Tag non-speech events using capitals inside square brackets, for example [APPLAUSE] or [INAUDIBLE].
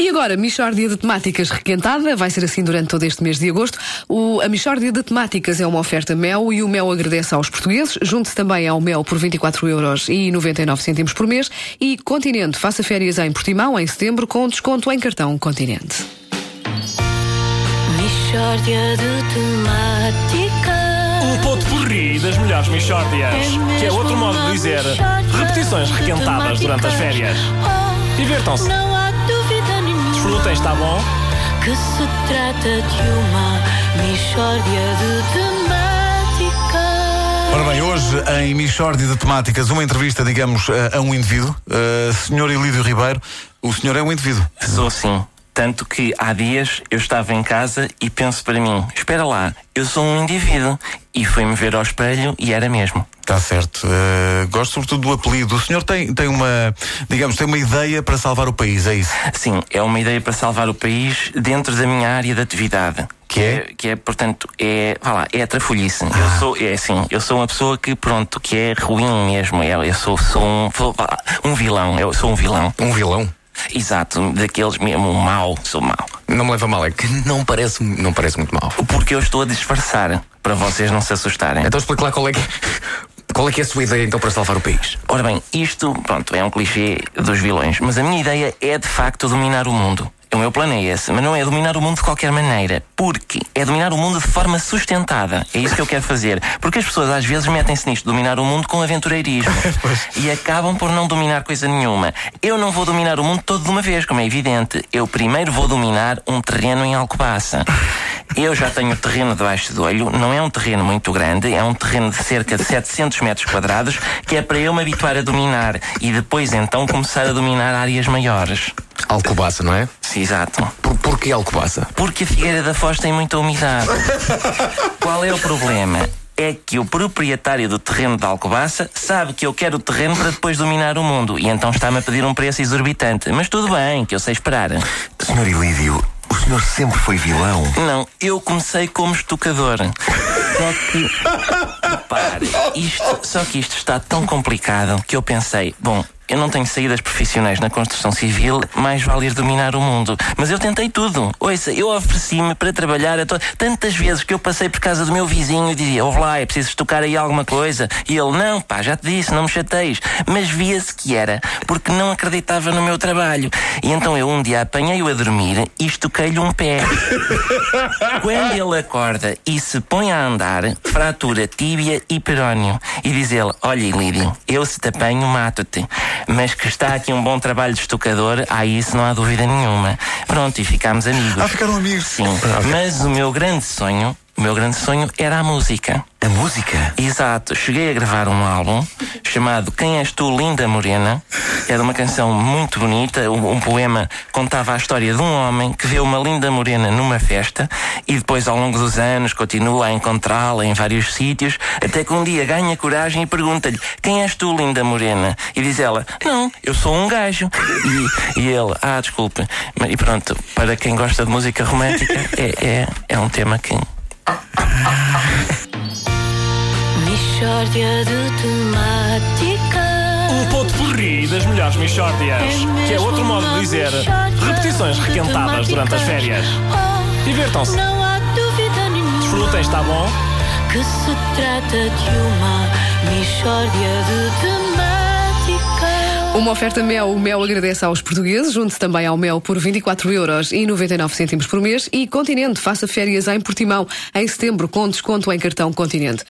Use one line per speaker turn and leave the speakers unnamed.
E agora, Michórdia de Temáticas requentada, vai ser assim durante todo este mês de agosto. O, a Michórdia de Temáticas é uma oferta Mel e o Mel agradece aos portugueses. Junte-se também ao Mel por 24 euros e 99 cêntimos por mês. E Continente, faça férias em Portimão em setembro com desconto em cartão Continente.
Michórdia de temáticas.
Um ponto porri das melhores Michórdias. Que é outro modo de dizer repetições requentadas durante as férias.
Oh,
Divirtam-se. Desfrutem, está bom?
que se trata de uma Michórdia de temáticas.
Ora bem, hoje em Michórdia de Temáticas, uma entrevista, digamos, a, a um indivíduo. Uh, senhor Elídio Ribeiro, o senhor é um indivíduo.
Sou sim. Tanto que há dias eu estava em casa e penso para mim: espera lá, eu sou um indivíduo. E fui-me ver ao espelho e era mesmo.
Está certo. Uh, gosto sobretudo do apelido. O senhor tem, tem uma, digamos, tem uma ideia para salvar o país, é isso?
Sim, é uma ideia para salvar o país dentro da minha área de atividade.
Que é?
Que é, portanto, é, vá lá, é a trafolhice. Eu sou, é assim, eu sou uma pessoa que, pronto, que é ruim mesmo. Eu, eu sou, sou um, lá, um vilão. Eu sou um vilão.
Um vilão?
Exato, daqueles mesmo, mau, sou mau.
Não me leva mal, é que não parece, não parece muito mal.
Porque eu estou a disfarçar, para vocês não se assustarem.
Então explica lá qual é que, qual é que é a sua ideia então para salvar o país.
Ora bem, isto, pronto, é um clichê dos vilões, mas a minha ideia é de facto dominar o mundo. O meu plano é esse, mas não é dominar o mundo de qualquer maneira, porque é dominar o mundo de forma sustentada. É isso que eu quero fazer. Porque as pessoas às vezes metem-se nisto, dominar o mundo com aventureirismo. [LAUGHS] e acabam por não dominar coisa nenhuma. Eu não vou dominar o mundo todo de uma vez, como é evidente. Eu primeiro vou dominar um terreno em Alcobaça. Eu já tenho terreno debaixo do olho, não é um terreno muito grande, é um terreno de cerca de 700 metros quadrados, que é para eu me habituar a dominar e depois então começar a dominar áreas maiores.
Alcobaça, não é?
Sim, exato.
Por, porquê Alcobaça?
Porque a Figueira da Foz tem muita umidade. Qual é o problema? É que o proprietário do terreno de Alcobaça sabe que eu quero o terreno para depois dominar o mundo e então está-me a pedir um preço exorbitante. Mas tudo bem, que eu sei esperar.
Senhor Ilídio, o senhor sempre foi vilão.
Não, eu comecei como estocador. Só que. [LAUGHS] Repare, isto, só que isto está tão complicado que eu pensei, bom. Eu não tenho saídas profissionais na construção civil, mais vale ir dominar o mundo. Mas eu tentei tudo. Ouça, eu ofereci-me para trabalhar to... tantas vezes que eu passei por casa do meu vizinho e dizia: Ouve lá, é preciso estocar aí alguma coisa. E ele: Não, pá, já te disse, não me chateis. Mas via-se que era, porque não acreditava no meu trabalho. E então eu um dia apanhei-o a dormir e estoquei-lhe um pé. [LAUGHS] Quando ele acorda e se põe a andar, fratura tíbia e perónio. E diz ele: Olha, Ilídio, eu se te apanho, mato-te. Mas que está aqui um bom trabalho de estocador, há isso não há dúvida nenhuma. Pronto, e ficámos amigos.
Ah, ficaram amigos.
Sim, mas o meu grande sonho, o meu grande sonho era a música.
A música?
Exato, cheguei a gravar um álbum chamado Quem És Tu, Linda Morena. Era uma canção muito bonita. Um, um poema contava a história de um homem que vê uma linda morena numa festa e depois, ao longo dos anos, continua a encontrá-la em vários sítios, até que um dia ganha coragem e pergunta-lhe: Quem és tu, linda morena? E diz ela: Não, eu sou um gajo. E, e ele: Ah, desculpe. E pronto, para quem gosta de música romântica, é, é, é um tema que.
Michórdia de temáticas.
Um ponto porri das melhores Michórdias. Que é outro modo de dizer repetições requentadas durante as férias.
Oh,
Divirtam-se.
não há dúvida nenhuma
Desfrutem, está bom?
que se trata de uma Michórdia de temáticas.
Uma oferta Mel. O Mel agradece aos portugueses. Junte-se também ao Mel por 24 euros e 99 cêntimos por mês. E Continente, faça férias em Portimão em setembro com desconto em cartão Continente.